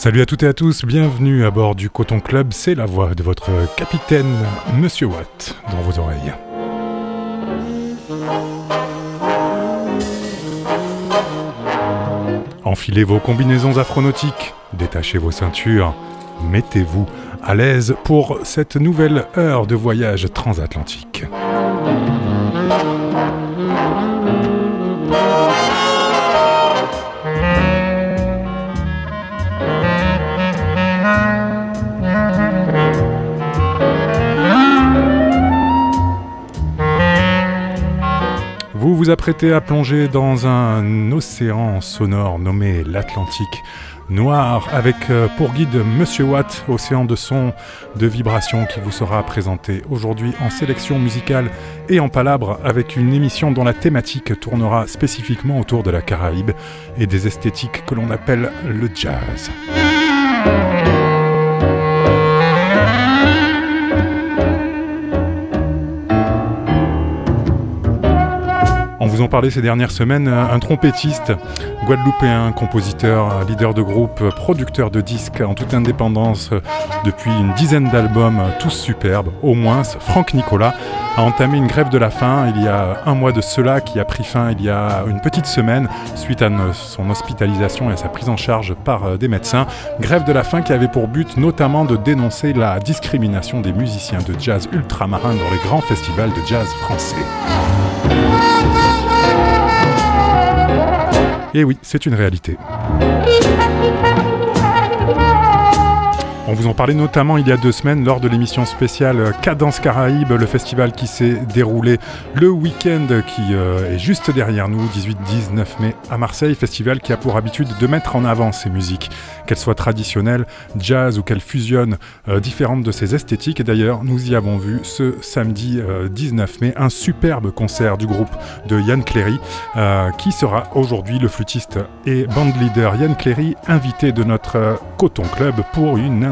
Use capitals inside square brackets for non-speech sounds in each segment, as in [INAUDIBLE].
Salut à toutes et à tous, bienvenue à bord du Coton Club, c'est la voix de votre capitaine, Monsieur Watt, dans vos oreilles. Enfilez vos combinaisons afronautiques, détachez vos ceintures, mettez-vous à l'aise pour cette nouvelle heure de voyage transatlantique. Apprêtez à plonger dans un océan sonore nommé l'Atlantique noir avec euh, pour guide Monsieur Watt, océan de son, de vibrations qui vous sera présenté aujourd'hui en sélection musicale et en palabre avec une émission dont la thématique tournera spécifiquement autour de la Caraïbe et des esthétiques que l'on appelle le jazz. Vous en parlé ces dernières semaines, un trompettiste guadeloupéen, compositeur, leader de groupe, producteur de disques en toute indépendance depuis une dizaine d'albums, tous superbes, au moins, Franck Nicolas a entamé une grève de la faim il y a un mois de cela qui a pris fin il y a une petite semaine suite à son hospitalisation et à sa prise en charge par euh, des médecins. Grève de la faim qui avait pour but notamment de dénoncer la discrimination des musiciens de jazz ultramarins dans les grands festivals de jazz français. Et oui, c'est une réalité. On vous en parlait notamment il y a deux semaines lors de l'émission spéciale Cadence Caraïbe, le festival qui s'est déroulé le week-end qui euh, est juste derrière nous, 18-19 mai à Marseille, festival qui a pour habitude de mettre en avant ces musiques qu'elle soit traditionnelle, jazz ou qu'elle fusionne euh, différentes de ses esthétiques. Et d'ailleurs, nous y avons vu ce samedi 19 euh, mai un superbe concert du groupe de Yann Cléry, qui sera aujourd'hui le flûtiste et bandleader Yann Cléry, invité de notre Coton Club pour une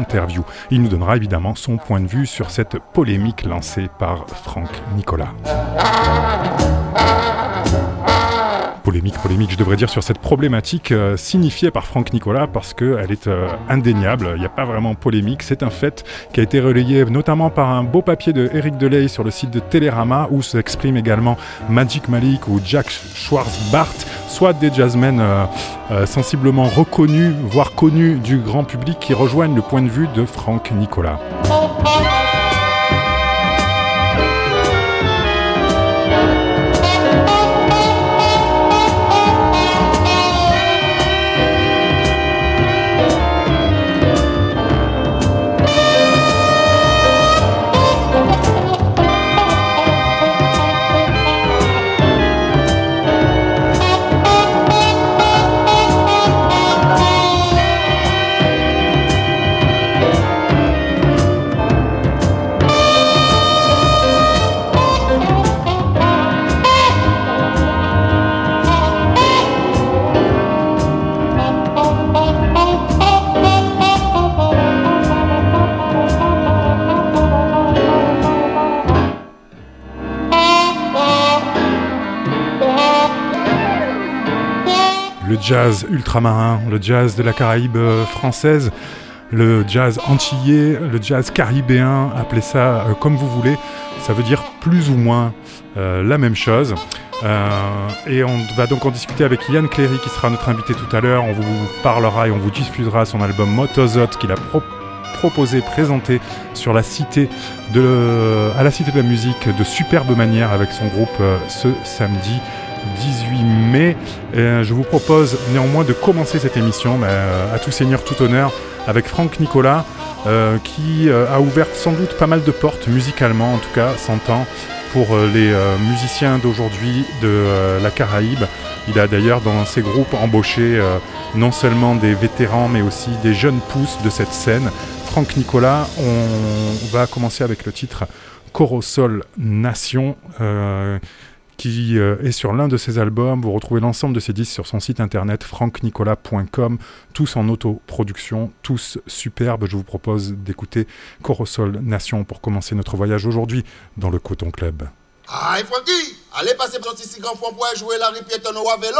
Il nous donnera évidemment son point de vue sur cette polémique lancée par Franck Nicolas polémique, polémique, je devrais dire, sur cette problématique euh, signifiée par Franck Nicolas parce qu'elle est euh, indéniable. Il n'y a pas vraiment polémique. C'est un fait qui a été relayé notamment par un beau papier de Eric Delay sur le site de Télérama où s'expriment également Magic Malik ou Jack Schwarzbart, soit des jazzmen euh, sensiblement reconnus, voire connus du grand public qui rejoignent le point de vue de Franck Nicolas. Jazz ultramarin, le jazz de la Caraïbe euh, française, le jazz antillais, le jazz caribéen, appelez ça euh, comme vous voulez, ça veut dire plus ou moins euh, la même chose. et on va donc en discuter avec Yann Cléry qui sera notre invité tout à l'heure. On vous parlera et on vous diffusera son album Motozot qu'il a proposé, présenté à la Cité de la Musique de superbe manière avec son groupe ce samedi 18 mai. Euh, je vous propose néanmoins de commencer cette émission euh, à tout seigneur, tout honneur avec Franck Nicolas euh, qui a ouvert sans doute pas mal de portes musicalement en tout cas, s'entend pour les musiciens d'aujourd'hui de la Caraïbe. Il a d'ailleurs dans ses groupes embauché non seulement des vétérans mais aussi des jeunes pousses de cette scène. Franck Nicolas, on va commencer avec le titre Corosol Nation qui euh, est sur l'un de ses albums. Vous retrouvez l'ensemble de ses disques sur son site internet franknicolas.com, tous en autoproduction, tous superbes. Je vous propose d'écouter Corosol Nation pour commencer notre voyage aujourd'hui dans le Coton Club. Aïe Francky, allez passer pour petit grand pour jouer la ripiette au vélo.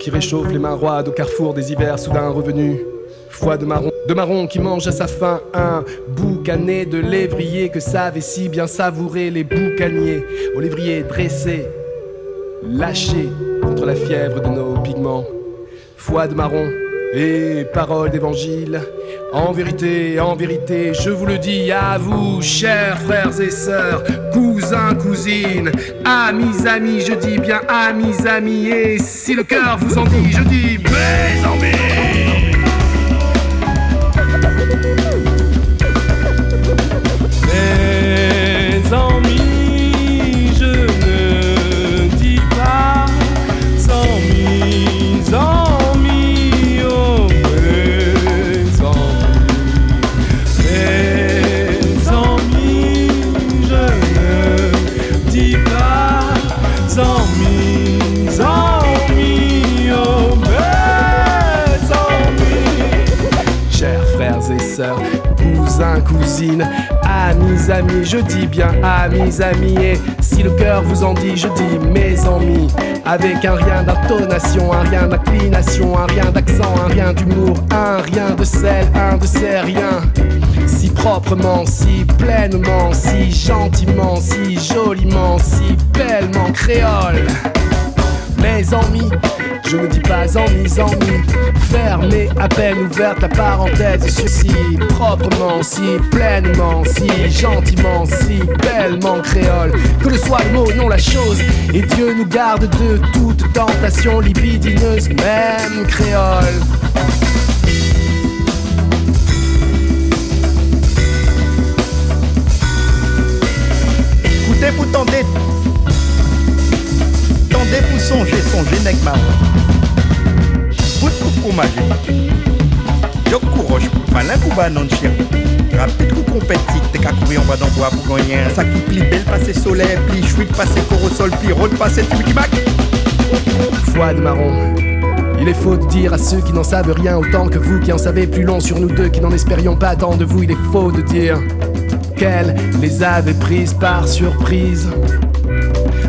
Qui réchauffe les mains roides au carrefour des hivers soudain revenus. Foie de marron, de marron qui mange à sa faim un boucanet de lévrier que savent si bien savourer les boucaniers, au lévrier dressé, lâché contre la fièvre de nos pigments. Foie de marron et parole d'évangile en vérité, en vérité, je vous le dis à vous, chers frères et sœurs, cousins, cousines, amis, amis, je dis bien amis, amis, et si le cœur vous en dit, je dis mes amis. Amis, amis, et si le cœur vous en dit, je dis mes amis, avec un rien d'intonation, un rien d'inclination, un rien d'accent, un rien d'humour, un rien de sel, un de ces riens, si proprement, si pleinement, si gentiment, si joliment, si bellement créole. Mes amis, je ne dis pas en mise en Fermez à peine ouverte la parenthèse si proprement, si pleinement, si gentiment, si bellement créole. Que le soit le mot, non la chose. Et Dieu nous garde de toute tentation libidineuse, même créole. Écoutez, vous tendez. Tendez pour songer, songer, nec manger. Yo courage, malin pour banon chien. Rapide ou compétit, t'es qu'à courir en bas bois pour gagner. Ça qui plie belle, passer soleil, pli chouette, passer corosol, pli rôle, passer bac. Foi de marron. Il est faux de dire à ceux qui n'en savent rien autant que vous qui en savez plus long sur nous deux qui n'en espérions pas tant de vous. Il est faux de dire qu'elle les avait prises par surprise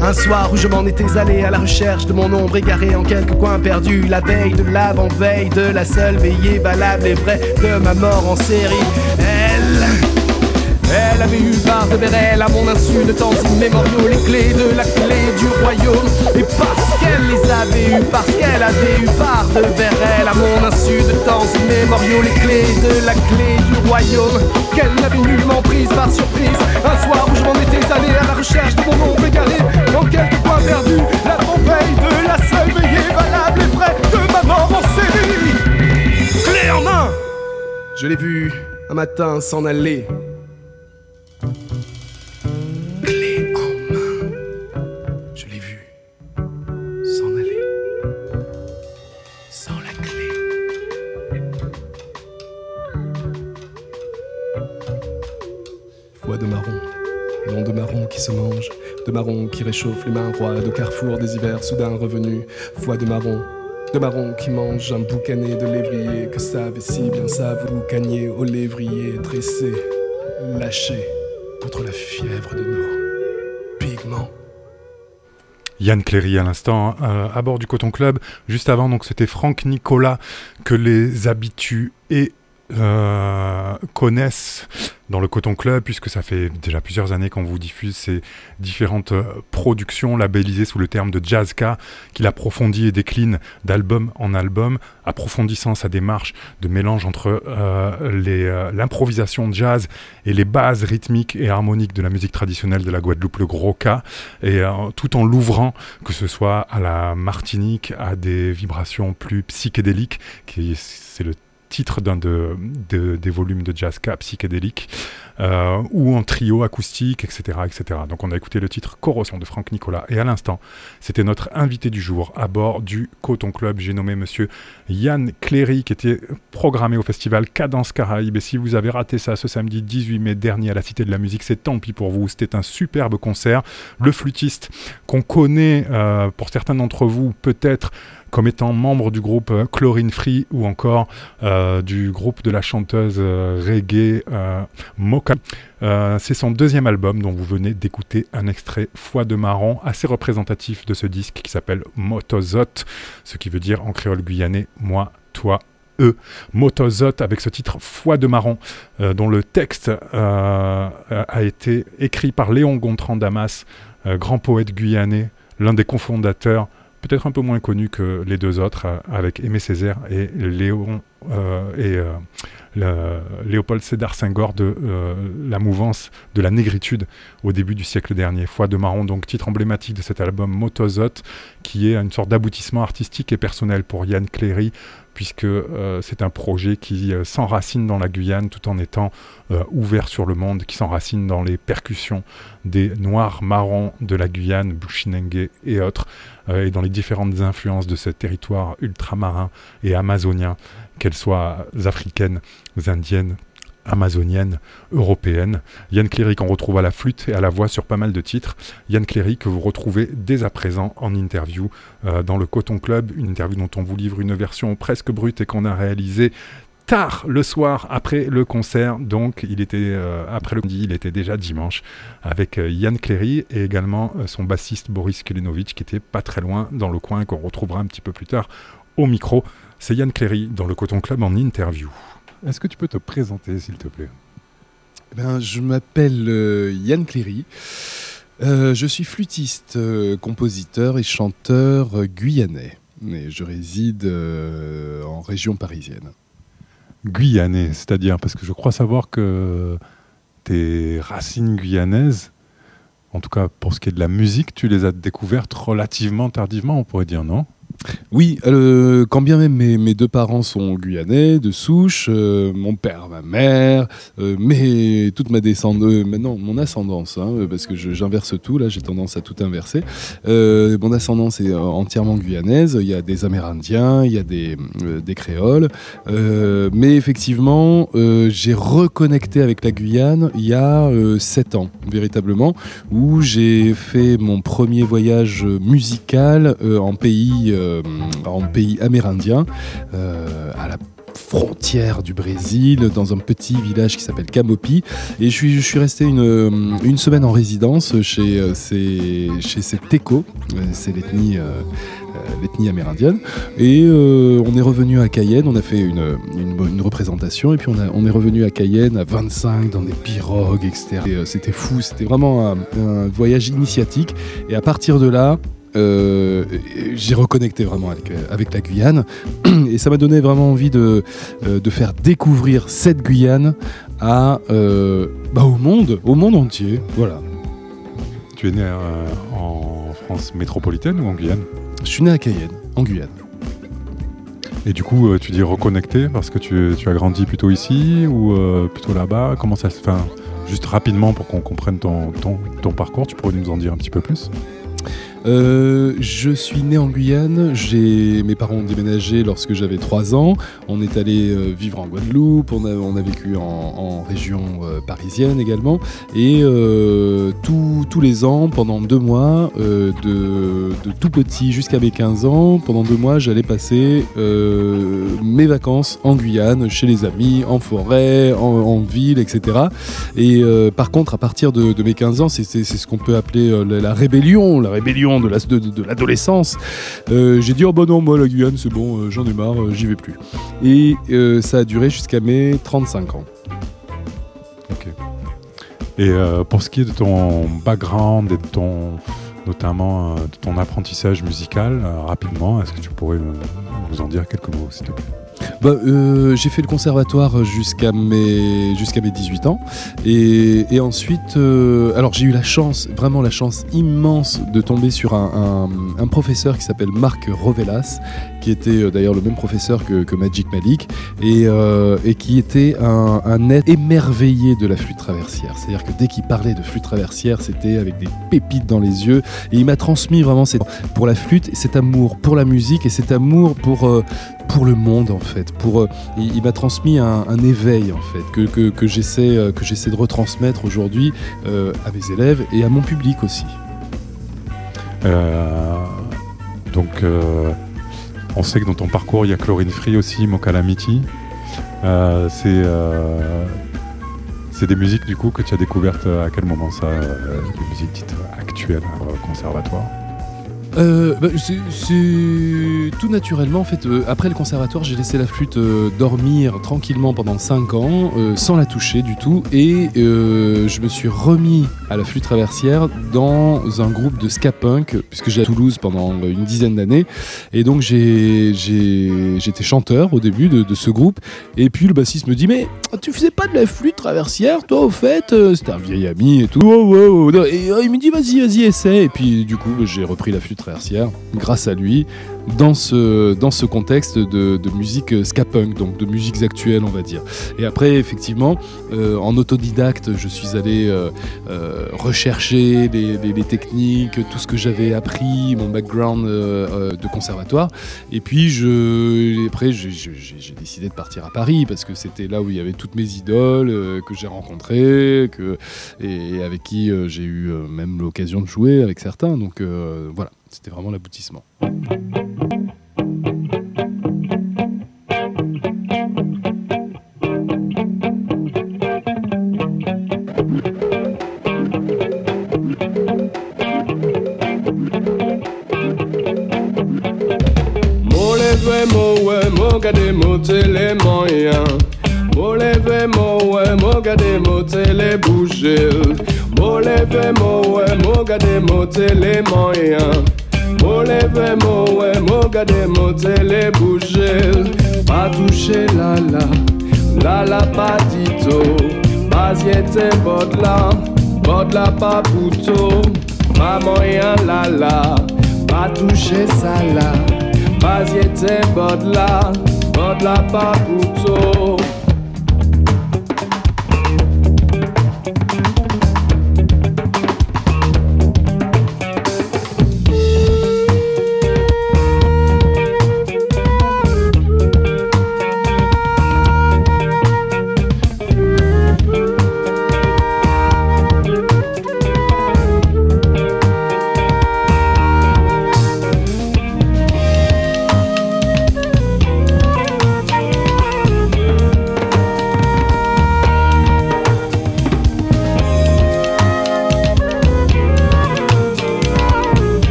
Un soir où je m'en étais allé à la recherche de mon ombre égarée en quelques coins perdus. La veille de l'avant-veille de la seule veillée valable et vraie de ma mort en série. Elle. Elle avait eu part de elle à mon insu de temps immémoriaux, les clés de la clé du royaume. Et parce qu'elle les avait eu, parce qu'elle avait eu part de elle à mon insu de temps immémoriaux, les clés de la clé du royaume. Qu'elle n'avait nullement prise par surprise. Un soir où je m'en étais allé à la recherche de mon ombre égaré, dans quelques coins perdus, la veille de la seule veillée valable et près de ma mort en série. Clé en main! Je l'ai vu un matin s'en aller de marron qui réchauffe les mains roides au carrefour des hivers soudain revenus, foi de marron, de marron qui mange un boucanet de lévrier que savent si bien savent vous cagner au lévrier dressé, lâché contre la fièvre de nos pigments? Yann Cléry à l'instant euh, à bord du Coton Club. Juste avant, donc c'était Franck Nicolas que les habitués euh, connaissent dans le Coton Club, puisque ça fait déjà plusieurs années qu'on vous diffuse ces différentes euh, productions labellisées sous le terme de Jazzka, qu'il approfondit et décline d'album en album, approfondissant sa démarche de mélange entre euh, euh, l'improvisation jazz et les bases rythmiques et harmoniques de la musique traditionnelle de la Guadeloupe, le gros cas, et tout en l'ouvrant, que ce soit à la Martinique, à des vibrations plus psychédéliques, qui c'est le titre d'un de, des volumes de jazz psychédélique, euh, ou en trio acoustique, etc., etc. Donc on a écouté le titre Corrosion de Franck Nicolas. Et à l'instant, c'était notre invité du jour à bord du Coton Club. J'ai nommé monsieur Yann Cléry, qui était programmé au festival Cadence Caraïbes. Et si vous avez raté ça ce samedi 18 mai dernier à la Cité de la Musique, c'est tant pis pour vous. C'était un superbe concert. Le flûtiste qu'on connaît, euh, pour certains d'entre vous, peut-être comme étant membre du groupe euh, Chlorine Free ou encore du groupe de la chanteuse euh, reggae Mocha. c'est son deuxième album dont vous venez d'écouter un extrait Foi de Marron, assez représentatif de ce disque qui s'appelle Motozot, ce qui veut dire en créole guyanais moi, toi, eux. Motozot avec ce titre Foi de Marron, dont le texte a été écrit par Léon Gontran Damas, grand poète guyanais, l'un des cofondateurs peut-être un peu moins connu que les deux autres, euh, avec Aimé Césaire et Léon euh, euh, Léopold Sédar Senghor de la mouvance de la négritude au début du siècle dernier. Foi de marron, donc titre emblématique de cet album Motozot, qui est une sorte d'aboutissement artistique et personnel pour Yann Cléry, puisque c'est un projet qui s'enracine dans la Guyane tout en étant ouvert sur le monde, qui s'enracine dans les percussions des noirs marrons de la Guyane, Bushinengue et autres. Euh, et dans les différentes influences de ce territoire ultramarin et amazonien, qu'elles soient africaines, indiennes, amazoniennes, européennes. Yann Cléry qu'on retrouve à la flûte et à la voix sur pas mal de titres. Yann Cléry que vous retrouvez dès à présent en interview euh, dans le Coton Club, une interview dont on vous livre une version presque brute et qu'on a réalisée tard le soir après le concert. Donc, il était euh, après le midi, il était déjà dimanche avec euh, Yann Cléry et également son bassiste Boris Kelenovic qui était pas très loin dans le coin qu'on retrouvera un petit peu plus tard au micro. C'est Yann Cléry dans le Coton Club en interview. Est-ce que tu peux te présenter, s'il te plaît? Eh ben, Je m'appelle Yann Cléry. je suis flûtiste, compositeur et chanteur guyanais. Et je réside en région parisienne guyanais, c'est-à-dire parce que je crois savoir que tes racines guyanaises, en tout cas pour ce qui est de la musique, tu les as découvertes relativement tardivement, on pourrait dire, non? Oui, euh, quand bien même mes, deux parents sont guyanais, de souche, euh, mon père, ma mère, euh, mais toute ma descendance, maintenant mon ascendance, hein, parce que j'inverse tout, là j'ai tendance à tout inverser. mon ascendance est entièrement guyanaise, il y a des Amérindiens, il y a des, des créoles, mais effectivement j'ai reconnecté avec la Guyane il y a sept ans, véritablement, où j'ai fait mon premier voyage musical en pays euh, en pays amérindien euh, à la frontière du Brésil, dans un petit village qui s'appelle Camopi. Et je suis, resté une, une semaine en résidence chez, euh, ces, chez euh, c'est l'ethnie euh, euh, l'ethnie amérindienne. Et euh, on est revenu à Cayenne, on a fait une, une- représentation, et puis on, est revenu à Cayenne à 25 dans des pirogues, etc. Et, euh, C'était fou, c'était vraiment un voyage initiatique. Et à partir de là, euh, j'ai reconnecté vraiment avec, euh, avec la Guyane [CLEARS THROAT] et ça m'a donné vraiment envie de, euh, de faire découvrir cette Guyane à, euh, bah, au monde, au monde entier. Voilà. Tu es né euh, en France métropolitaine ou en Guyane? Je suis né à Cayenne, en Guyane. Et du coup, tu dis reconnecté parce que tu, tu as grandi plutôt ici ou plutôt là-bas? Comment ça se fait Juste rapidement pour qu'on comprenne ton, ton, ton parcours, tu pourrais nous en dire un petit peu plus? Euh, je suis né en Guyane. Mes parents ont déménagé lorsque j'avais 3 ans. On est allé euh, vivre en Guadeloupe. On a, vécu en, région euh, parisienne également. Et tous- les ans, pendant deux mois, de, tout petit jusqu'à mes 15 ans, pendant deux mois, j'allais passer mes vacances en Guyane, chez les amis, en forêt, en, ville, etc. Et par contre, à partir de, mes 15 ans, c'est ce qu'on peut appeler la rébellion, la rébellion de la- de, de- de l'adolescence. Euh, J'ai dit, oh bah non, moi la Guyane, c'est bon, euh, j'en ai marre, euh, j'y vais plus. Et ça a duré jusqu'à mes 35 ans. Et euh, pour ce qui est de ton background et de ton, notamment de ton apprentissage musical, rapidement, est-ce que tu pourrais nous en dire quelques mots, s'il te plaît? Bah, euh, j'ai fait le conservatoire jusqu'à mes, jusqu'à mes 18 ans. Et, ensuite, euh, j'ai eu la chance, vraiment la chance immense de tomber sur un, professeur qui s'appelle Marc Rovelas, qui était euh, d'ailleurs le même professeur que, Magic Malik, et, euh, qui était un, être émerveillé de la flûte traversière. C'est-à-dire que dès qu'il parlait de flûte traversière, c'était avec des pépites dans les yeux. Et il m'a transmis vraiment pour la flûte, cet amour pour la musique et cet amour pour, euh, pour le monde en fait. Pour, il m'a transmis un, éveil en fait que, que, que j'essaie de retransmettre aujourd'hui à mes élèves et à mon public aussi. Donc, on sait que dans ton parcours, il y a Chlorine Free aussi, Mokalamiti. Euh, c'est euh, des musiques du coup que tu as découvertes à quel moment ça euh, Des musiques dites actuelles euh, conservatoire? Euh, bah, c'est- tout naturellement en fait. euh, après le conservatoire, j'ai laissé la flûte euh, dormir tranquillement pendant 5 ans, euh, sans la toucher du tout, et euh, je me suis remis à la flûte traversière dans un groupe de ska punk, puisque j'ai à Toulouse pendant une dizaine d'années, et donc j'étais chanteur au début de, ce groupe, et puis le bassiste me dit mais tu faisais pas de la flûte traversière toi au fait? Euh, C'était un vieil ami et tout. Oh, oh, oh. Et euh, il me dit vas-y vas-y essaie, et puis du coup j'ai repris la flûte traversière grâce à lui dans ce, dans ce contexte de, musique ska punk, donc de musiques actuelles, on va dire. Et après, effectivement, euh, en autodidacte, je suis allé euh, euh, rechercher les, techniques, tout ce que j'avais appris, mon background de conservatoire. Et puis, après, j'ai décidé de partir à Paris parce que c'était là où il y avait toutes mes idoles que j'ai rencontrées que, et avec qui j'ai eu même l'occasion de jouer avec certains. Donc voilà, c'était vraiment l'aboutissement. Gade mo tele moyen Mo leve mo we mo gade mo tele bouger Mo leve mo we mo gade mo tele moyen Mo leve mo we mo gade Pas toucher la la. La la pas dito Pas yete bodla Bodla pas pouto Pas moyen la la. Pas toucher ça là. Pas yete bodla Bodla pas pouto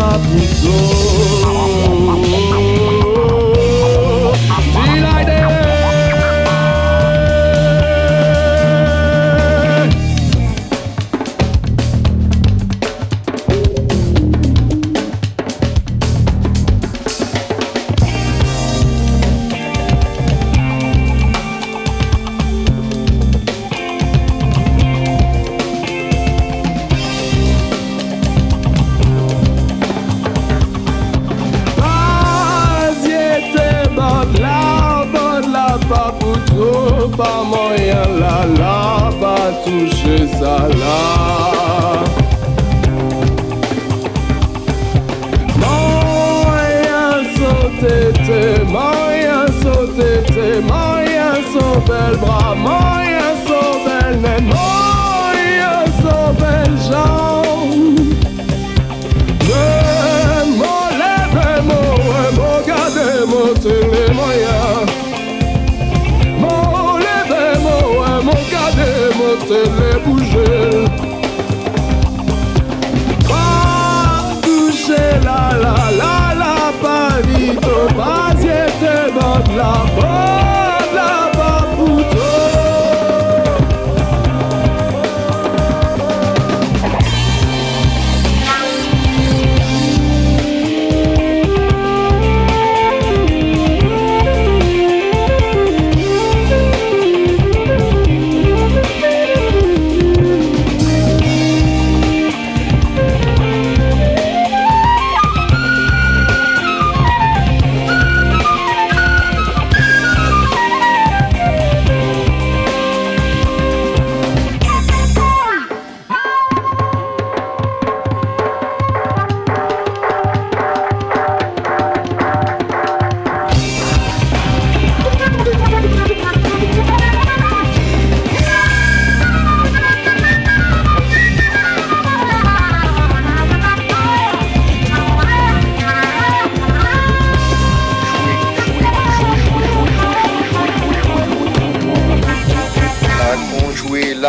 bod la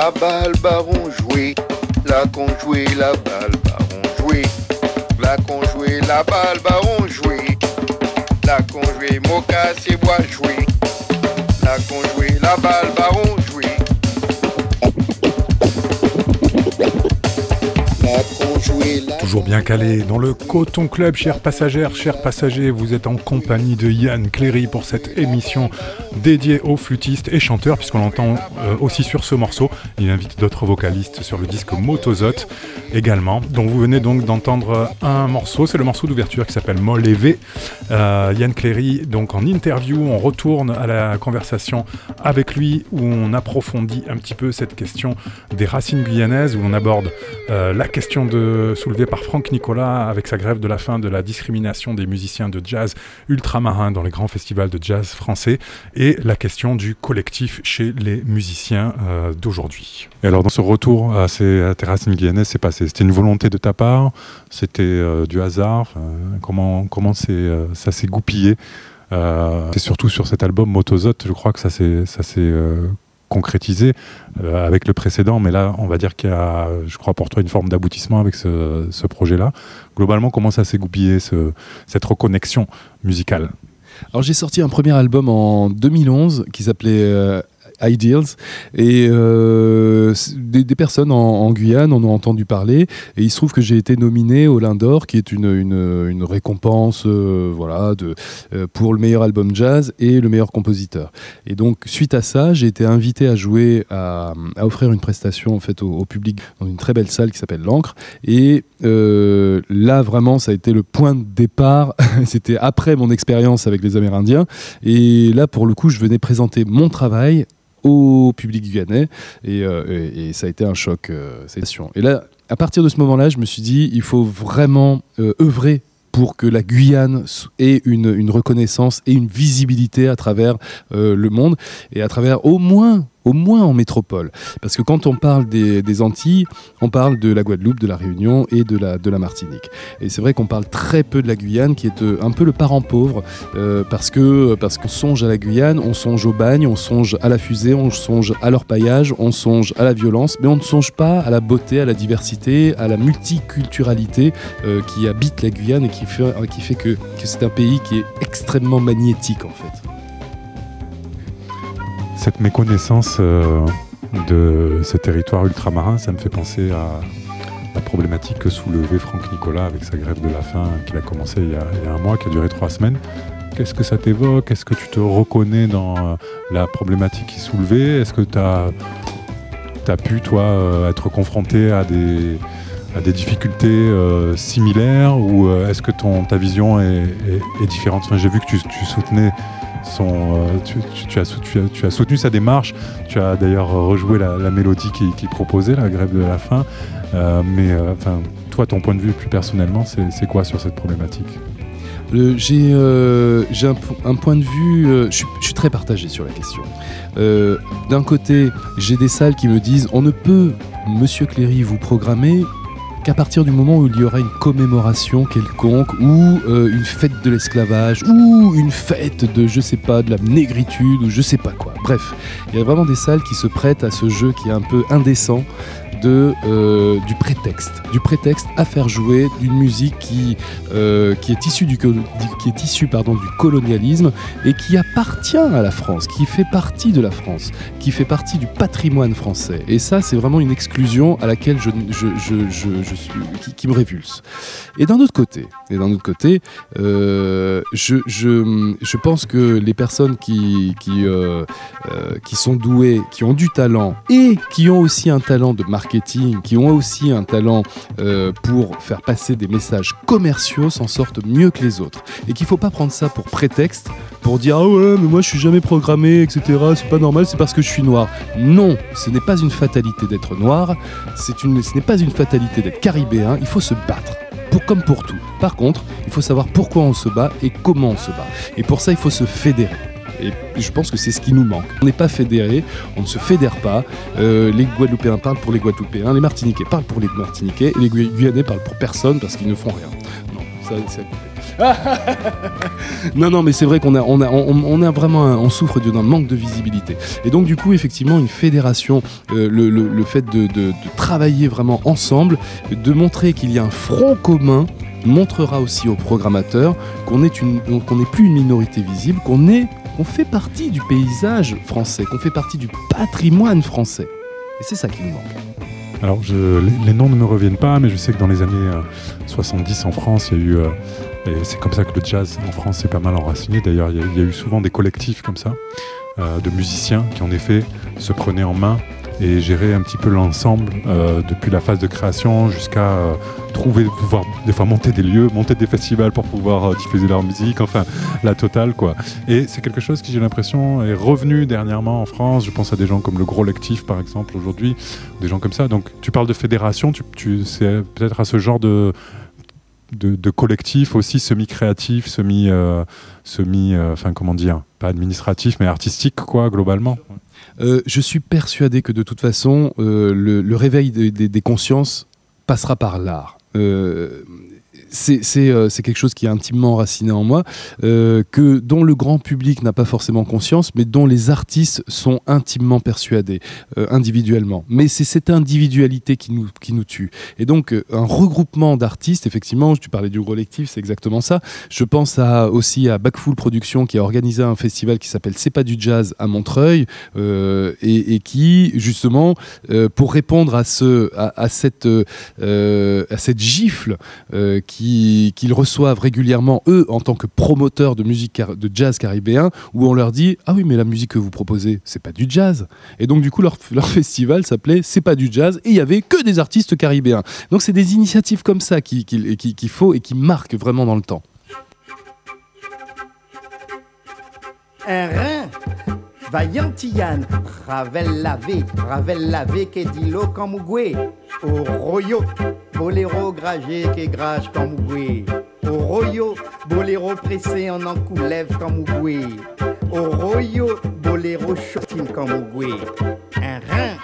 la balle baron joué, la con joué, la balle baron joué, la con joué, la balle baron joué, la con joué, moca c'est bois joué, la con joué, la balle baron joué dans le Coton Club, chers passagères, chers passagers. Vous êtes en compagnie de Yann Cléry pour cette émission dédiée aux flûtistes et chanteurs, puisqu'on l'entend euh, aussi sur ce morceau. Il invite d'autres vocalistes sur le disque Motozot également. Donc vous venez donc d'entendre un morceau, c'est le morceau d'ouverture qui s'appelle Molévé. Euh, Yann Cléry, donc en interview, on retourne à la conversation avec lui où on approfondit un petit peu cette question des racines guyanaises, où on aborde euh, la question de, soulevée par Franck Nicolas avec sa grève de la fin de la discrimination des musiciens de jazz ultramarins dans les grands festivals de jazz français et la question du collectif chez les musiciens euh, d'aujourd'hui. Et alors dans ce retour à, ces, à tes racines guyanaises, c'est passé. C'était une volonté de ta part? C'était euh, du hasard? Comment, comment ça s'est goupillé? C'est surtout sur cet album Motozot, je crois que ça s'est concrétisé euh, avec le précédent, mais là, on va dire qu'il y a, je crois, pour toi, une forme d'aboutissement avec ce, projet-là. Globalement, comment ça s'est goupillé, cette reconnexion musicale? Alors j'ai sorti un premier album en 2011 qui s'appelait euh, Ideals. Et euh, des, personnes en, Guyane en ont entendu parler. Et il se trouve que j'ai été nominé au Lindor, qui est une, une, récompense euh, voilà, de, euh, pour le meilleur album jazz et le meilleur compositeur. Et donc, suite à ça, j'ai été invité à jouer, à, offrir une prestation en fait, au, public dans une très belle salle qui s'appelle L'Ancre. Et là, vraiment, ça a été le point de départ. [LAUGHS] C'était après mon expérience avec les Amérindiens. Et là, pour le coup, je venais présenter mon travail au public guyanais euh, et, ça a été un choc. Euh, et là, à partir de ce moment-là, je me suis dit, il faut vraiment euh, œuvrer pour que la Guyane ait une reconnaissance et une visibilité à travers le monde et à travers au moins au moins en métropole. Parce que quand on parle des, Antilles, on parle de la Guadeloupe, de la Réunion et de la, Martinique. Et c'est vrai qu'on parle très peu de la Guyane, qui est euh, un peu le parent pauvre, euh, parce que parce qu'on songe à la Guyane, on songe au bagne, on songe à la fusée, on songe à l'orpaillage, on songe à la violence, mais on ne songe pas à la beauté, à la diversité, à la multiculturalité euh, qui habite la Guyane et qui fait, qui fait que, que c'est un pays qui est extrêmement magnétique en fait cette méconnaissance euh, de ce territoire ultramarin, ça me fait penser à la problématique que soulevait Franck Nicolas avec sa grève de la faim qu'il a commencé il y a, un mois, qui a duré trois semaines. Qu'est-ce que ça t'évoque? Est-ce que tu te reconnais dans euh, la problématique qu'il soulevait Est-ce que tu as, pu, toi, euh, être confronté à des, à des difficultés similaires? Ou est-ce que ton, ta vision est, différente? J'ai vu que tu soutenais euh, tu, as, soutenu sa démarche, tu as d'ailleurs rejoué la, mélodie qu'il proposait, la grève de la faim. Euh, mais euh, enfin, toi, ton point de vue plus personnellement, c'est quoi sur cette problématique? J'ai un, point de vue, je suis très partagé sur la question. D'un côté, j'ai des salles qui me disent on ne peut, monsieur Cléry, vous programmer qu'à partir du moment où il y aura une commémoration quelconque ou euh, une fête de l'esclavage ou une fête de je sais pas de la négritude ou je sais pas quoi. Bref, il y a vraiment des salles qui se prêtent à ce jeu qui est un peu indécent euh, du prétexte, du prétexte à faire jouer d'une musique qui, euh, qui est issue, du, qui est issue pardon, du colonialisme et qui appartient à la France, qui fait partie de la France, qui fait partie du patrimoine français. Et ça, c'est vraiment une exclusion à laquelle je, suis, qui, me révulse. Et d'un autre côté, et d'un autre côté, euh, je, pense que les personnes qui, qui, qui sont douées, qui ont du talent et qui ont aussi un talent de marketing qui ont aussi un talent euh, pour faire passer des messages commerciaux, s'en sortent mieux que les autres. Et qu'il ne faut pas prendre ça pour prétexte, pour dire ah ouais, mais moi je suis jamais programmé, etc. C'est pas normal, c'est parce que je suis noir. Non, ce n'est pas une fatalité d'être noir, une, ce n'est pas une fatalité d'être caribéen, il faut se battre. Pour, comme pour tout. Par contre, il faut savoir pourquoi on se bat et comment on se bat. Et pour ça, il faut se fédérer. Et je pense que c'est ce qui nous manque. On n'est pas fédéré, on ne se fédère pas. Euh, les Guadeloupéens parlent pour les Guadeloupéens, les Martiniquais parlent pour les Martiniquais, et les Guyanais parlent pour personne parce qu'ils ne font rien. Non, ça, [LAUGHS] non, non, mais c'est vrai qu'on a, vraiment, on souffre d'un manque de visibilité. Et donc, du coup, effectivement, une fédération, euh, le, fait de, travailler vraiment ensemble, de montrer qu'il y a un front commun montrera aussi aux programmateurs qu'on n'est plus une minorité visible, qu'on est qu'on fait partie du paysage français, qu'on fait partie du patrimoine français. Et c'est ça qui nous manque. Alors, les, noms ne me reviennent pas, mais je sais que dans les années 70 euh, en France, il y a eu. Euh, c'est comme ça que le jazz en France s'est pas mal enraciné. D'ailleurs, il, y, a eu souvent des collectifs comme ça, euh, de musiciens qui, en effet, se prenaient en main et gérer un petit peu l'ensemble euh, depuis la phase de création jusqu'à euh, trouver, pouvoir des fois monter des lieux, monter des festivals pour pouvoir euh, diffuser leur musique, enfin la totale quoi. Et c'est quelque chose qui j'ai l'impression est revenu dernièrement en France. Je pense à des gens comme le Gros Lectif par exemple aujourd'hui, des gens comme ça. Donc tu parles de fédération, tu, tu c'est peut-être à ce genre de de, collectif aussi semi-créatif, semi, semi, enfin comment dire, pas administratif mais artistique quoi globalement. Euh, je suis persuadé que de toute façon, euh, le, réveil des consciences passera par l'art. Euh, euh, c'est quelque chose qui est intimement enraciné en moi, euh, que dont le grand public n'a pas forcément conscience, mais dont les artistes sont intimement persuadés euh, individuellement. Mais c'est cette individualité qui nous, tue. Et donc un regroupement d'artistes, effectivement, tu parlais du collectif, c'est exactement ça. Je pense aussi à Backfull Productions qui a organisé un festival qui s'appelle C'est pas du jazz à Montreuil et, qui justement pour répondre à, cette à cette gifle qui qu'ils reçoivent régulièrement, eux, en tant que promoteurs de musique de jazz caribéen, où on leur dit Ah oui, mais la musique que vous proposez, c'est pas du jazz. Et donc, du coup, leur, [LAUGHS] festival s'appelait C'est pas du jazz, et il y avait que des artistes caribéens. Donc, c'est des initiatives comme ça qu'il faut et qui marquent vraiment dans le temps. Rein Vaillantian, Ravel lavé, Ravel lavé, que dit comme au royo, boléro gragé, que grage comme Au royo, boléro pressé en encoulev comme ougoué. Au royo, boléro chotine comme ougoué. Un rein.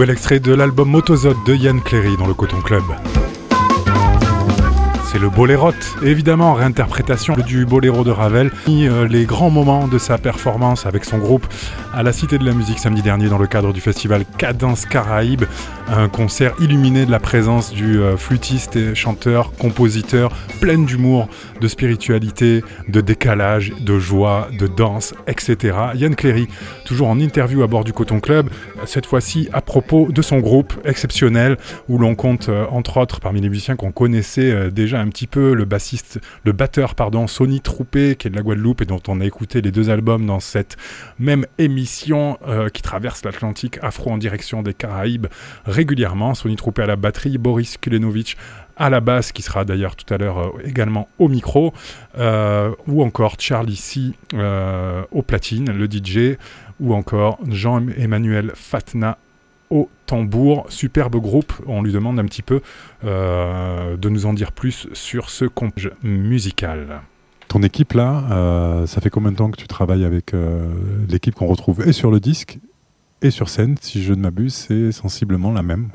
Nouvel extrait de l'album Motozode de Yann Cléry dans le Coton Club. C'est le bolérote, évidemment, réinterprétation du boléro de Ravel. Et, euh, les grands moments de sa performance avec son groupe à la Cité de la Musique samedi dernier dans le cadre du festival Cadence Caraïbe. Un concert illuminé de la présence du euh, flûtiste et chanteur, compositeur, plein d'humour, de spiritualité, de décalage, de joie, de danse, etc. Yann Cléry, toujours en interview à bord du Coton Club, cette fois-ci à propos de son groupe exceptionnel, où l'on compte euh, entre autres parmi les musiciens qu'on connaissait euh, déjà un petit peu, le bassiste, le batteur pardon, Sonny Troupé, qui est de la Guadeloupe et dont on a écouté les deux albums dans cette même émission euh, qui traverse l'Atlantique afro en direction des Caraïbes régulièrement. Sonny Troupé à la batterie, Boris Kulenovic à la basse, qui sera d'ailleurs tout à l'heure euh, également au micro, euh, ou encore Charlie C au platine, le DJ, ou encore Jean-Emmanuel Fatna au tambour. Superbe groupe, on lui demande un petit peu de nous en dire plus sur ce compte musical. Ton équipe là, euh, ça fait combien de temps que tu travailles avec euh, l'équipe qu'on retrouve et sur le disque et sur scène, si je ne m'abuse, c'est sensiblement la même.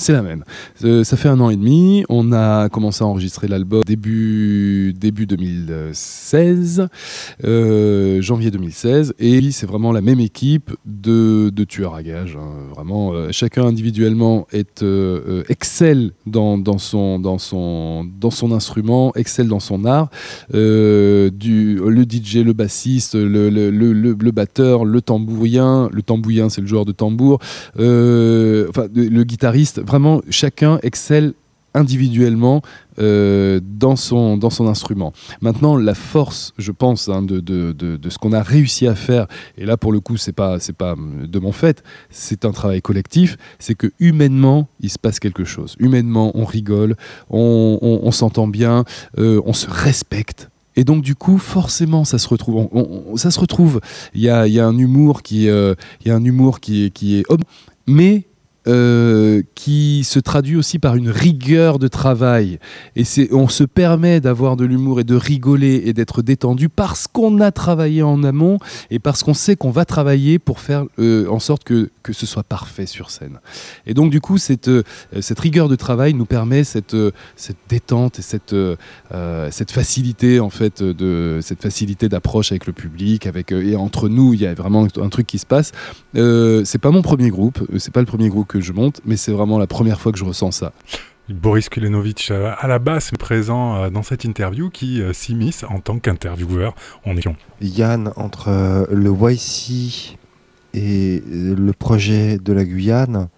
C'est la même. Euh, ça fait un an et demi. On a commencé à enregistrer l'album début, début 2016, euh, janvier 2016. Et c'est vraiment la même équipe de, de tueurs à gages. hein. Vraiment, euh, chacun individuellement est excelle dans, dans, son, dans, son, dans son instrument, excelle dans son art. Du, le DJ, le bassiste, le, le, le, le- batteur, le tambourien. Le tambourien, c'est le joueur de tambour. Enfin, le guitariste, vraiment chacun excelle individuellement euh, dans, son, dans son instrument. Maintenant, la force, je pense, hein, de, de, de, ce qu'on a réussi à faire, et là pour le coup, c'est pas c'est pas euh, de mon fait, c'est un travail collectif, c'est que humainement, il se passe quelque chose. Humainement, on rigole, on, on- s'entend bien, euh, on se respecte. Et donc du coup, forcément, ça se retrouve. ça se retrouve. Il y a, y a un humour qui, euh, il a un humour qui qui est mais euh, qui se traduit aussi par une rigueur de travail. Et on se permet d'avoir de l'humour et de rigoler et d'être détendu parce qu'on a travaillé en amont et parce qu'on sait qu'on va travailler pour faire euh, en sorte que, que ce soit parfait sur scène. Et donc du coup, cette, euh, cette rigueur de travail nous permet cette, cette détente et cette, cette facilité en fait de cette facilité d'approche avec le public, avec et entre nous, il y a vraiment un truc qui se passe. C'est pas mon premier groupe, c'est pas le premier groupe que je monte, mais c'est vraiment la première fois que je ressens ça. Boris Kulenovic euh, à la basse présent euh, dans cette interview qui euh, s'immisce en tant qu'intervieweur en émission. Yann, entre le YC et le projet de la Guyane,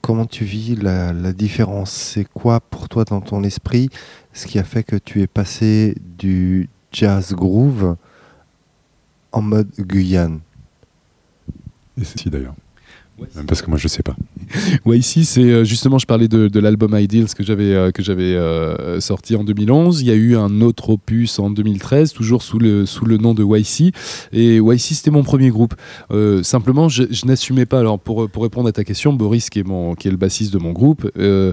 comment tu vis la, la différence? C'est quoi pour toi dans ton esprit ce qui a fait que tu es passé du jazz groove en mode Guyane? Et c'est si d'ailleurs. Même parce que moi je sais pas. [LAUGHS] Ouais, ici, c'est euh, justement, je parlais de, de l'album Ideals que j'avais euh, que j'avais euh, sorti en 2011. Il y a eu un autre opus en 2013, toujours sous le sous le nom de YC. Et YC, c'était mon premier groupe. Euh, simplement, je, je n'assumais pas. Alors, pour pour répondre à ta question, Boris, qui est mon qui est le bassiste de mon groupe. euh,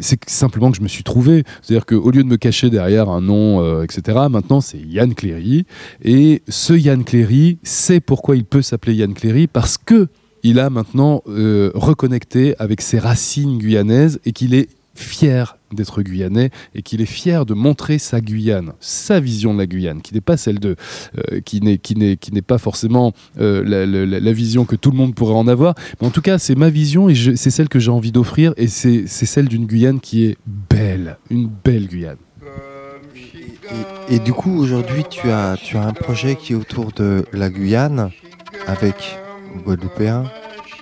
c'est simplement que je me suis trouvé. C'est-à-dire qu'au lieu de me cacher derrière un nom, euh, etc., maintenant c'est Yann Cléry. Et ce Yann Cléry sait pourquoi il peut s'appeler Yann Cléry parce que il a maintenant euh, reconnecté avec ses racines guyanaises et qu'il est fier d'être guyanais et qu'il est fier de montrer sa Guyane, sa vision de la Guyane, qui n'est pas celle de, euh, qui n'est pas forcément euh, la, vision que tout le monde pourrait en avoir, mais en tout cas c'est ma vision et c'est celle que j'ai envie d'offrir et c'est celle d'une Guyane qui est belle, une belle Guyane. Et, et du coup, aujourd'hui, tu as, tu as un projet qui est autour de la Guyane avec Guadeloupéens,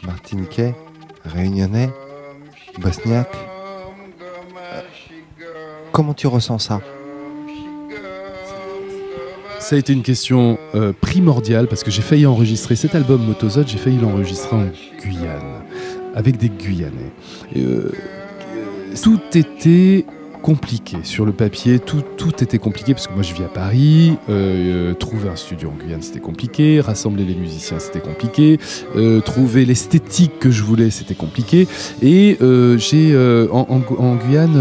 Martiniquais, Réunionnais, Bosniaques. Comment tu ressens ça Ça a été une question euh, primordiale parce que j'ai failli enregistrer cet album Motozot, j'ai failli l'enregistrer en Guyane, avec des Guyanais. Euh, tout était compliqué sur le papier, tout, tout était compliqué parce que moi je vis à Paris, euh, euh, trouver un studio en Guyane c'était compliqué, rassembler les musiciens c'était compliqué, euh, trouver l'esthétique que je voulais c'était compliqué et j'ai en, en- Guyane un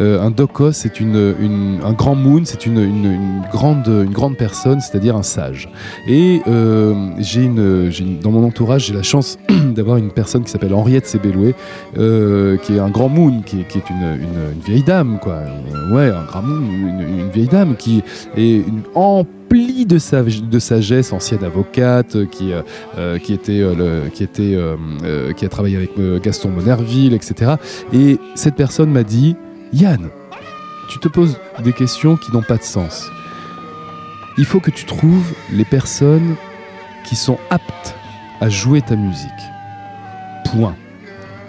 euh, un doko, c'est une, une- un grand moon, c'est une, une- grande, une grande personne, c'est-à-dire un sage. Et j'ai une, dans mon entourage, j'ai la chance [CLEARS THROAT] d'avoir une personne qui s'appelle Henriette Sébeloué, euh, qui est un grand moon, qui, est- qui est une, vieille dame, quoi. Euh, Ouais, un grand moon, une, une vieille dame qui est emplie de, sage- de sagesse, ancienne avocate, euh, qui, euh, qui était, qui était, qui a travaillé avec Gaston Monerville, etc. Et cette personne m'a dit Yann, tu te poses des questions qui n'ont pas de sens. Il faut que tu trouves les personnes qui sont aptes à jouer ta musique. Point.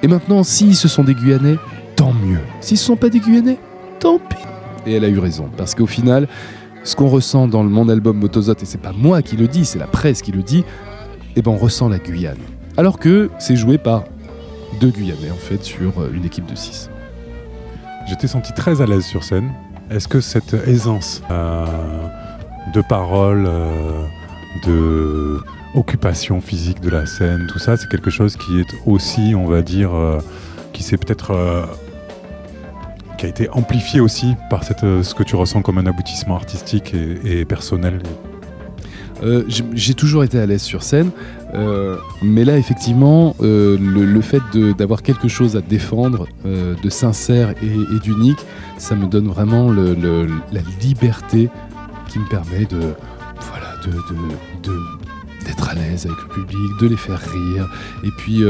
Et maintenant, si ce sont des Guyanais, tant mieux. Si ce ne sont pas des Guyanais, tant pis. Et elle a eu raison, parce qu'au final, ce qu'on ressent dans mon album Motozot, et c'est pas moi qui le dis, c'est la presse qui le dit, eh ben on ressent la Guyane. Alors que c'est joué par deux Guyanais en fait sur euh, une équipe de 6. Je t'ai senti très à l'aise sur scène. Est-ce que cette aisance euh, de parole, euh, de occupation physique de la scène, tout ça, c'est quelque chose qui est aussi, on va dire, euh, qui s'est peut-être a été amplifié aussi par cette, euh, ce que tu ressens comme un aboutissement artistique et, personnel. Euh, j'ai- toujours été à l'aise sur scène, euh, mais là, effectivement, le, fait d'avoir quelque chose à défendre, de sincère et, d'unique, ça me donne vraiment la liberté qui me permet de, voilà, de, d'être à l'aise avec le public, de les faire rire. Et puis,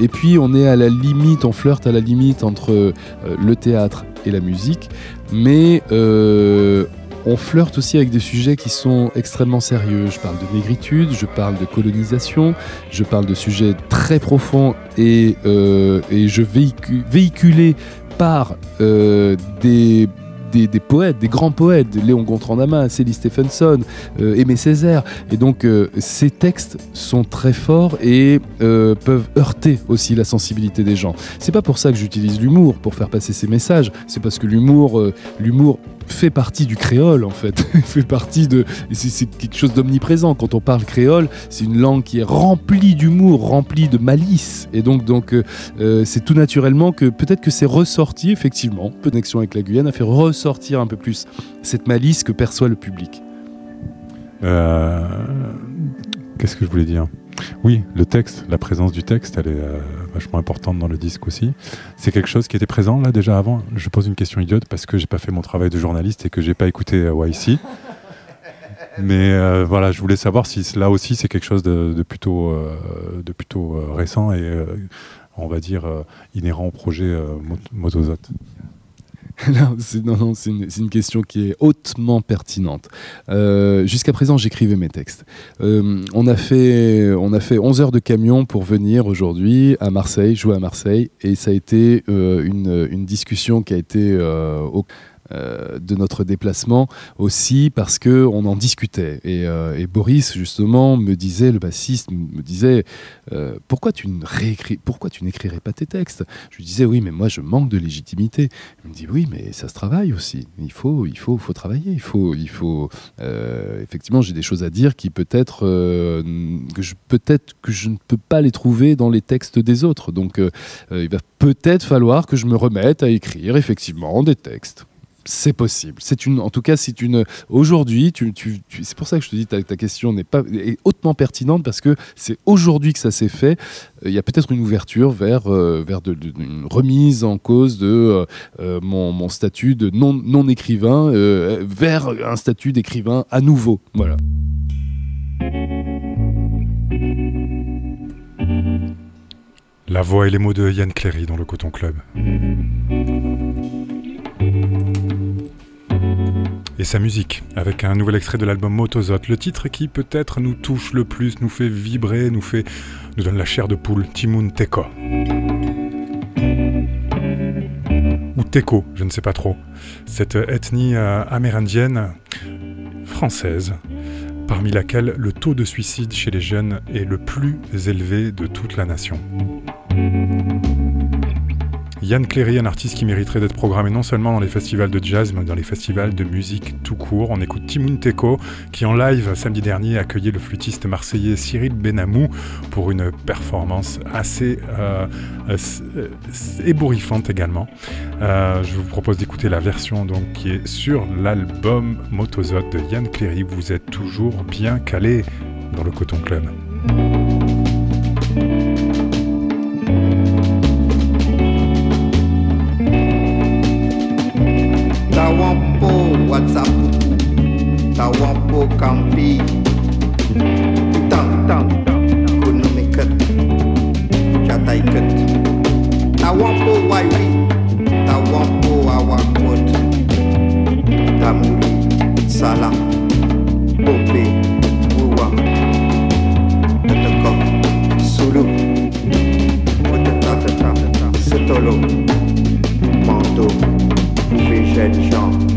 et puis, on est à la limite, on flirte à la limite entre le théâtre et la musique, mais euh, on flirte aussi avec des sujets qui sont extrêmement sérieux. Je parle de négritude, je parle de colonisation, je parle de sujets très profonds et, euh, et je véhicule, véhiculé par euh, des, des, poètes, des grands poètes, Léon Gontran-Damas, Célie Stephenson, euh, Aimé Césaire. Et donc euh, ces textes sont très forts et euh, peuvent heurter aussi la sensibilité des gens. C'est pas pour ça que j'utilise l'humour pour faire passer ces messages. C'est parce que l'humour, l'humour fait partie du créole en fait, [LAUGHS] fait partie de. C'est quelque chose d'omniprésent. Quand on parle créole, c'est une langue qui est remplie d'humour, remplie de malice. Et donc, donc euh, euh, c'est tout naturellement que peut-être que c'est ressorti, effectivement, connexion avec la Guyane a fait ressortir un peu plus cette malice que perçoit le public. Euh, Qu'est-ce que je voulais dire? Oui, le texte, la présence du texte, elle est euh, vachement importante dans le disque aussi. C'est quelque chose qui était présent là déjà avant? Je pose une question idiote parce que j'ai pas fait mon travail de journaliste et que j'ai pas écouté euh, YC. [LAUGHS] Mais euh, voilà, je voulais savoir si là aussi c'est quelque chose de, de plutôt, euh, de plutôt récent et on va dire inhérent au projet euh, Mot- Motozot. [LAUGHS] non, non, c'est une, question qui est hautement pertinente. Euh, Jusqu'à présent, j'écrivais mes textes. Euh, on, a fait, on a fait 11 heures de camion pour venir aujourd'hui à Marseille, jouer à Marseille, et ça a été euh, une, discussion qui a été euh, de notre déplacement aussi parce que on en discutait. Et, euh, Boris justement me disait le bassiste me disait euh, pourquoi tu pourquoi tu n'écrirais pas tes textes? Je lui disais oui mais moi je manque de légitimité. Il me dit oui mais ça se travaille aussi. Il faut il faut faut travailler. Il faut il faut effectivement j'ai des choses à dire qui peut-être que je peut-être que je ne peux pas les trouver dans les textes des autres. Donc il va peut-être falloir que je me remette à écrire effectivement des textes c'est possible. C'est une, en tout cas, c'est une. Aujourd'hui, c'est pour ça que je te dis ta, ta question n'est pas est hautement pertinente parce que c'est aujourd'hui que ça s'est fait. Euh, Il y a peut-être une ouverture vers euh, vers une remise en cause de euh, mon, statut de non non écrivain vers un statut d'écrivain à nouveau. Voilà. La voix et les mots de Yann Cléry dans le Coton Club. Sa musique, avec un nouvel extrait de l'album Motozot, le titre qui peut-être nous touche le plus, nous fait vibrer, nous fait, nous donne la chair de poule, Timoun Teko. Ou Teko, je ne sais pas trop. Cette ethnie euh, amérindienne française, parmi laquelle le taux de suicide chez les jeunes est le plus élevé de toute la nation. Yann Cléry, un artiste qui mériterait d'être programmé non seulement dans les festivals de jazz, mais dans les festivals de musique tout court. On écoute Timoun Teko, qui en live samedi dernier a accueilli le flûtiste marseillais Cyril Benamou pour une performance assez euh, euh, euh, ébouriffante également. Je vous propose d'écouter la version donc, qui est sur l'album Motozot de Yann Cléry. Vous êtes toujours bien calé dans le Coton Club. Tawampo Kampi Tang tang Kunumikat Chataikat Tawampo Waiwi Tawampo Awakot Tamuri Salah. Pope Uwa Tetekok Sulu Otetatata Setolo Mando Bouffé jeune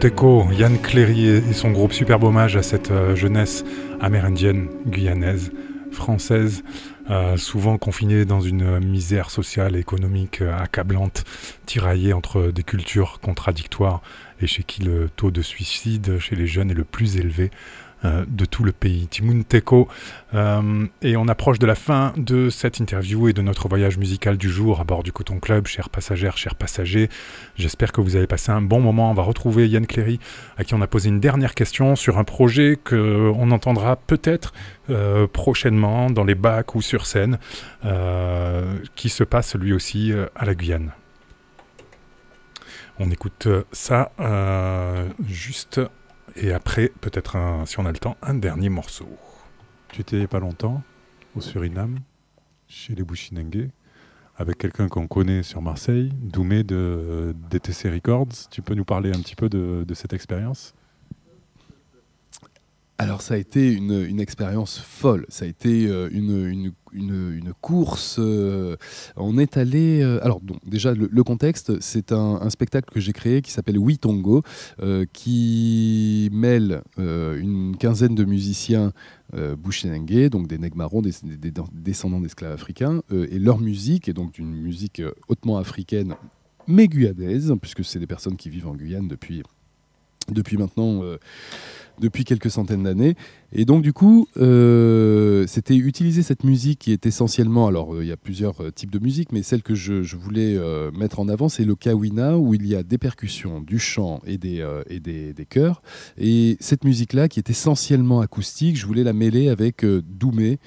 Teco, Yann Cléry et son groupe superbe hommage à cette euh, jeunesse amérindienne, guyanaise, française, euh, souvent confinée dans une misère sociale et économique euh, accablante, tiraillée entre des cultures contradictoires et chez qui le taux de suicide chez les jeunes est le plus élevé. Euh, de tout le pays. Timoun Teko. Euh, et on approche de la fin de cette interview et de notre voyage musical du jour à bord du Coton Club. Chers passagères, chers passagers, j'espère que vous avez passé un bon moment. On va retrouver Yann Cléry, à qui on a posé une dernière question sur un projet qu'on entendra peut-être euh, prochainement dans les bacs ou sur scène, qui se passe lui aussi à la Guyane. On écoute ça juste et après, peut-être, si on a le temps, un dernier morceau. Tu étais pas longtemps au Suriname, chez les Bushinengue, avec quelqu'un qu'on connaît sur Marseille, Doumé de DTC Records. Tu peux nous parler un petit peu de cette expérience? Alors ça a été une, expérience folle, ça a été euh, une, course. Euh, on est allé... Euh, alors déjà le, contexte, c'est un, spectacle que j'ai créé qui s'appelle Oui Tongo, qui mêle une quinzaine de musiciens euh, donc des nègres marrons, des, descendants d'esclaves africains, et leur musique est donc une musique hautement africaine mais guyanaise, puisque c'est des personnes qui vivent en Guyane depuis maintenant depuis quelques centaines d'années. Et donc, du coup, euh, c'était utiliser cette musique qui est essentiellement. Alors, euh, il y a plusieurs euh, types de musique, mais celle que je, voulais mettre en avant, c'est le kawina, où il y a des percussions, du chant et des, et des, des chœurs. Et cette musique-là, qui est essentiellement acoustique, je voulais la mêler avec Doumé,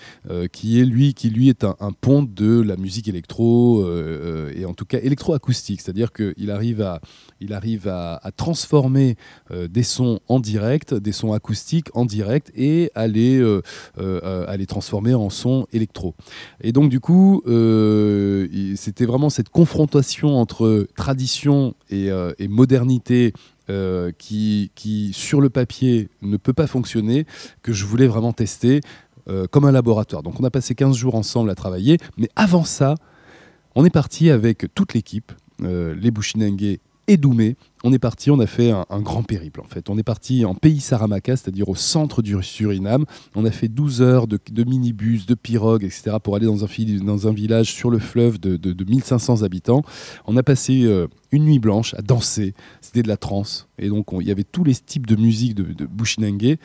qui, est, lui, qui lui est un, pont de la musique électro, et en tout cas électro-acoustique. C'est-à-dire qu'il arrive à, il arrive à, transformer des sons en direct, des sons acoustiques en direct, et à les, euh, euh, à les transformer en son électro. Et donc du coup, euh, c'était vraiment cette confrontation entre tradition et, modernité qui, qui, sur le papier, ne peut pas fonctionner, que je voulais vraiment tester comme un laboratoire. Donc on a passé 15 jours ensemble à travailler, mais avant ça, on est parti avec toute l'équipe, les Bushinengue et Doumé. On est parti, on a fait un, grand périple en fait. On est parti en pays Saramaka, c'est-à-dire au centre du Suriname. On a fait 12 heures de, minibus, de pirogues, etc. pour aller dans un, village sur le fleuve de, de, 1500 habitants. On a passé euh, une nuit blanche à danser. C'était de la trance. Et donc il y avait tous les types de musique de, de Bushinengue.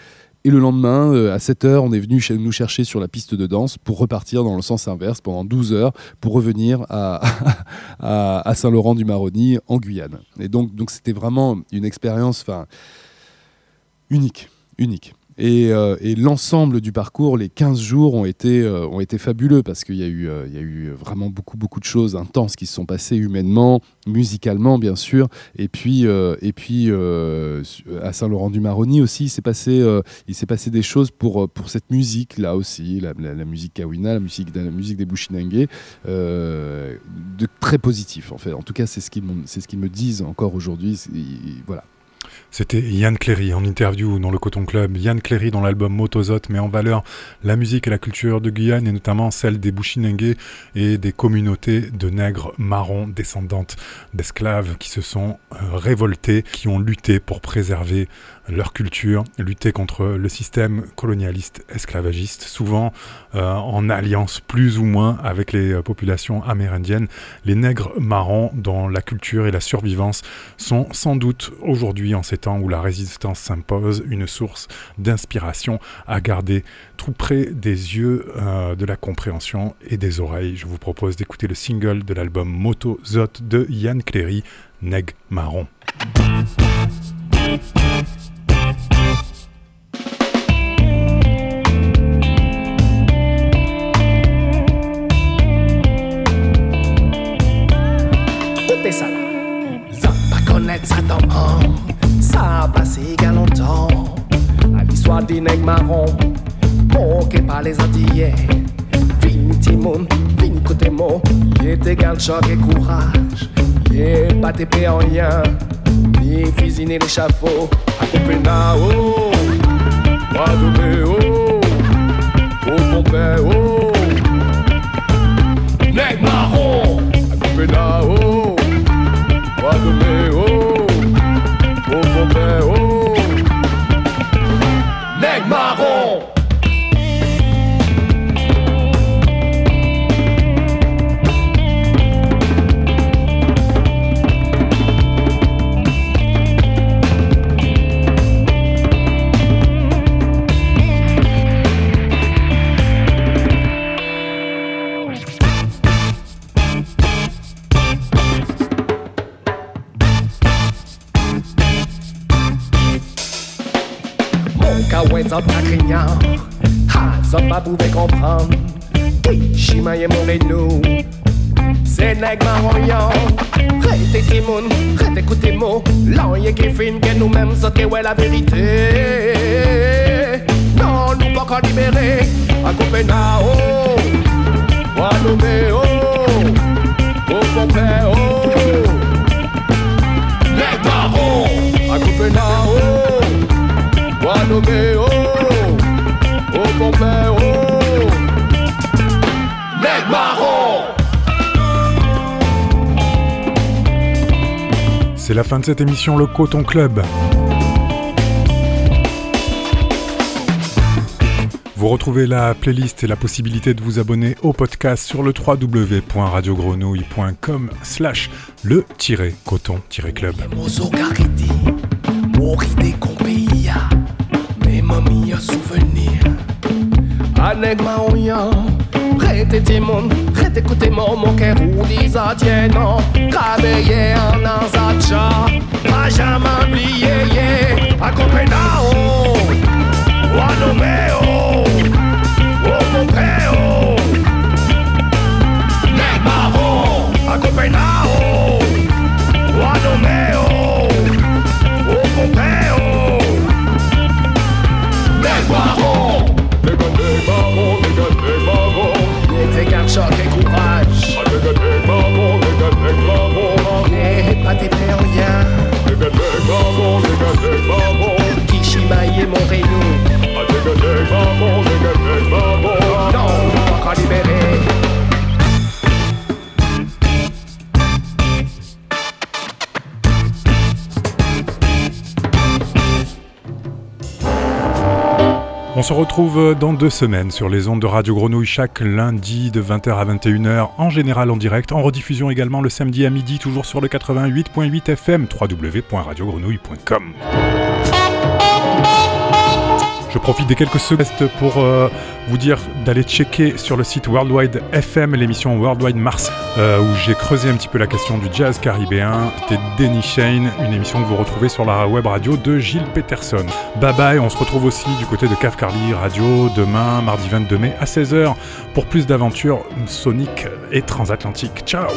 Et le lendemain, euh, à 7 heures, on est venu nous chercher sur la piste de danse pour repartir dans le sens inverse pendant 12 heures pour revenir [LAUGHS] à, à, Saint-Laurent-du-Maroni en Guyane. Et donc, donc c'était vraiment une expérience unique, unique. Euh, et, l'ensemble du parcours, les 15 jours ont été, euh, ont été fabuleux parce qu'il y, a eu, euh, y a eu vraiment beaucoup, beaucoup de choses intenses qui se sont passées humainement, musicalement bien sûr. Et puis, à Saint-Laurent-du-Maroni aussi, il s'est passé, des choses pour, cette musique là aussi, la, musique Kawina, la musique, des Bushinengue, de très positif en fait. En tout cas, c'est ce qu'ils me disent encore aujourd'hui. Voilà. C'était Yann Cléry en interview dans le Coton Club. Yann Cléry dans l'album Motozot met en valeur la musique et la culture de Guyane et notamment celle des Bushinengue et des communautés de nègres marrons descendantes d'esclaves qui se sont euh, révoltés, qui ont lutté pour préserver leur culture, lutter contre le système colonialiste esclavagiste, souvent euh, en alliance plus ou moins avec les euh, populations amérindiennes. Les nègres marrons, dont la culture et la survivance sont sans doute aujourd'hui, en ces temps où la résistance s'impose, une source d'inspiration à garder tout près des yeux, euh, de la compréhension et des oreilles. Je vous propose d'écouter le single de l'album Moto Zot de Yann Cléry, Neg Marron. A passé il longtemps. À l'histoire des nègres marrons, moqués par les Antillais. Vin Timon, vin côté mot. Il était égal choc et courage. Est pas tépé en rien. Ni ni l'échafaud. À Copenhague, Guadeloupe, au Pompey, oh. Nègres marrons, à Guadeloupe, oh. Cacahuètes en craignant. Ha, ça pas pouvait comprendre. Qui chimaye mon nous. C'est nèg marroyan. Rete ti moun, rete écoutez mots. L'an yé qui fin que nous-mêmes sauter ouais la vérité. Non, nous pas qu'à libérer. À Copenhague, Guadeloupe, oh, au Pompéo. Les barons à Copenhague, Oh, barons. C'est la fin de cette émission Le Coton Club. Vous retrouvez la playlist et la possibilité de vous abonner au podcast sur le www.radiogrenouille.com slash le-coton-club. Mamies à souvenir. Aneg maoyan, rete timon, rete écoutez mon mon cœur ou dis à non, travailler en anzacha, pas jamais à Copenhague, Wanomeo, au Pompeo, les marrons, à les se retrouve dans deux semaines sur les ondes de Radio Grenouille chaque lundi de 20h à 21h, en général en direct, en rediffusion également le samedi à midi, toujours sur le 88.8 FM, www.radiogrenouille.com. Je profite des quelques secondes pour euh, vous dire d'aller checker sur le site Worldwide FM l'émission Worldwide Mars euh, où j'ai creusé un petit peu la question du jazz caribéen. C'était Denny Shane, une émission que vous retrouvez sur la web radio de Gilles Peterson. Bye bye, on se retrouve aussi du côté de Cave Carly Radio demain, mardi 22 mai à 16h pour plus d'aventures soniques et transatlantiques. Ciao